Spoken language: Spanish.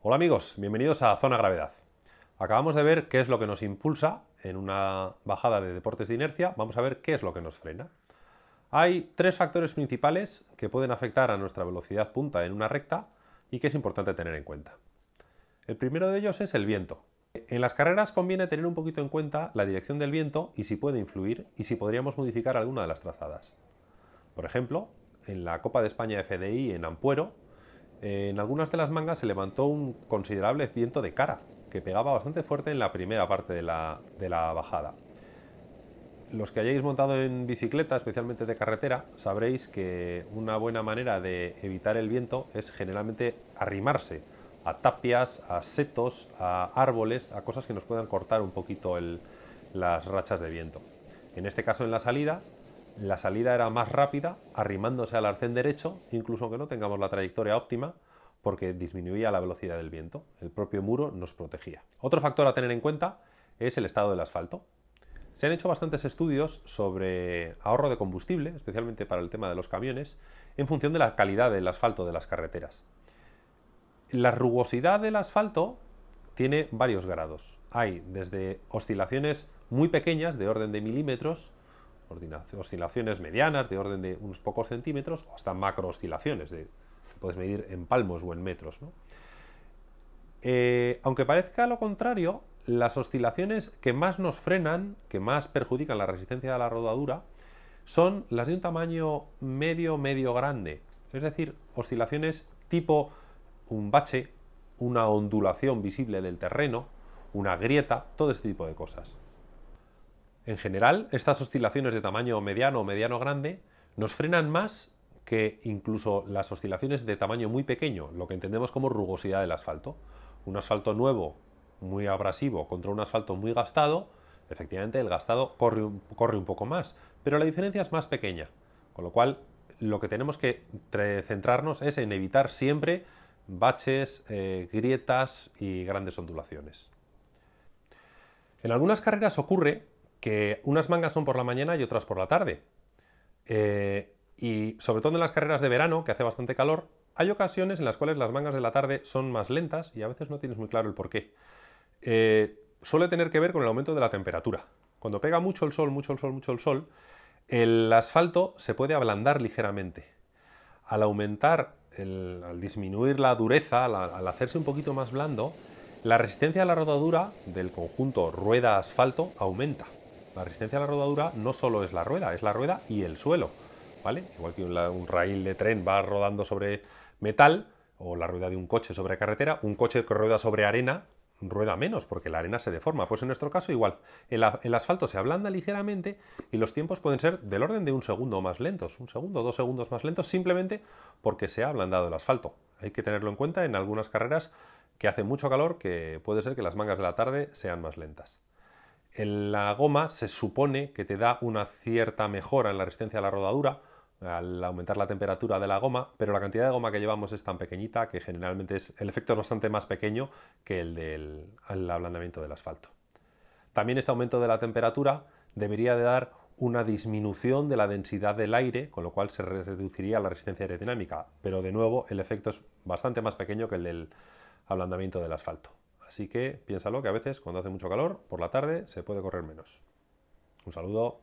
Hola amigos, bienvenidos a Zona Gravedad. Acabamos de ver qué es lo que nos impulsa en una bajada de deportes de inercia, vamos a ver qué es lo que nos frena. Hay tres factores principales que pueden afectar a nuestra velocidad punta en una recta y que es importante tener en cuenta. El primero de ellos es el viento. En las carreras conviene tener un poquito en cuenta la dirección del viento y si puede influir y si podríamos modificar alguna de las trazadas. Por ejemplo, en la Copa de España FDI en Ampuero, en algunas de las mangas se levantó un considerable viento de cara, que pegaba bastante fuerte en la primera parte de la, bajada. Los que hayáis montado en bicicleta, especialmente de carretera, sabréis que una buena manera de evitar el viento es generalmente arrimarse a tapias, a setos, a árboles, a cosas que nos puedan cortar un poquito las rachas de viento. En este caso en la salida, la salida era más rápida, arrimándose al arcén derecho, incluso aunque no tengamos la trayectoria óptima, porque disminuía la velocidad del viento. El propio muro nos protegía. Otro factor a tener en cuenta es el estado del asfalto. Se han hecho bastantes estudios sobre ahorro de combustible, especialmente para el tema de los camiones, en función de la calidad del asfalto de las carreteras. La rugosidad del asfalto tiene varios grados. Hay desde oscilaciones muy pequeñas, de orden de milímetros, oscilaciones medianas de orden de unos pocos centímetros o hasta macro oscilaciones de, que puedes medir en palmos o en metros. Eh, aunque parezca lo contrario, las oscilaciones que más nos frenan, que más perjudican la resistencia de la rodadura, son las de un tamaño medio, medio grande. Es decir, oscilaciones tipo un bache, una ondulación visible del terreno, una grieta, todo este tipo de cosas. En general, estas oscilaciones de tamaño mediano o mediano grande nos frenan más que incluso las oscilaciones de tamaño muy pequeño, lo que entendemos como rugosidad del asfalto. Un asfalto nuevo, muy abrasivo, contra un asfalto muy gastado, efectivamente el gastado corre un, corre un poco más, pero la diferencia es más pequeña. Con lo cual, lo que tenemos que centrarnos es en evitar siempre baches, eh, grietas y grandes ondulaciones. En algunas carreras ocurre que unas mangas son por la mañana y otras por la tarde. Eh, y sobre todo en las carreras de verano, que hace bastante calor, hay ocasiones en las cuales las mangas de la tarde son más lentas y a veces no tienes muy claro el por qué. Eh, suele tener que ver con el aumento de la temperatura. Cuando pega mucho el sol, mucho el sol, mucho el sol, el asfalto se puede ablandar ligeramente. Al aumentar, al disminuir la dureza, al hacerse un poquito más blando, la resistencia a la rodadura del conjunto rueda-asfalto aumenta. La resistencia a la rodadura no solo es la rueda, es la rueda y el suelo. ¿vale? Igual que un, raíl de tren va rodando sobre metal, o la rueda de un coche sobre carretera, un coche que rueda sobre arena rueda menos porque la arena se deforma. Pues en nuestro caso igual, el, el, asfalto se ablanda ligeramente y los tiempos pueden ser del orden de un segundo más lentos, un segundo, dos segundos más lentos, simplemente porque se ha ablandado el asfalto. Hay que tenerlo en cuenta en algunas carreras que hace mucho calor que puede ser que las mangas de la tarde sean más lentas. En la goma se supone que te da una cierta mejora en la resistencia a la rodadura al aumentar la temperatura de la goma, pero la cantidad de goma que llevamos es tan pequeñita que generalmente es, el efecto es bastante más pequeño que el del ablandamiento del asfalto. También este aumento de la temperatura debería de dar una disminución de la densidad del aire, con lo cual se reduciría la resistencia aerodinámica, pero de nuevo el efecto es bastante más pequeño que el del ablandamiento del asfalto. Así que piénsalo que a veces cuando hace mucho calor, por la tarde se puede correr menos. Un saludo.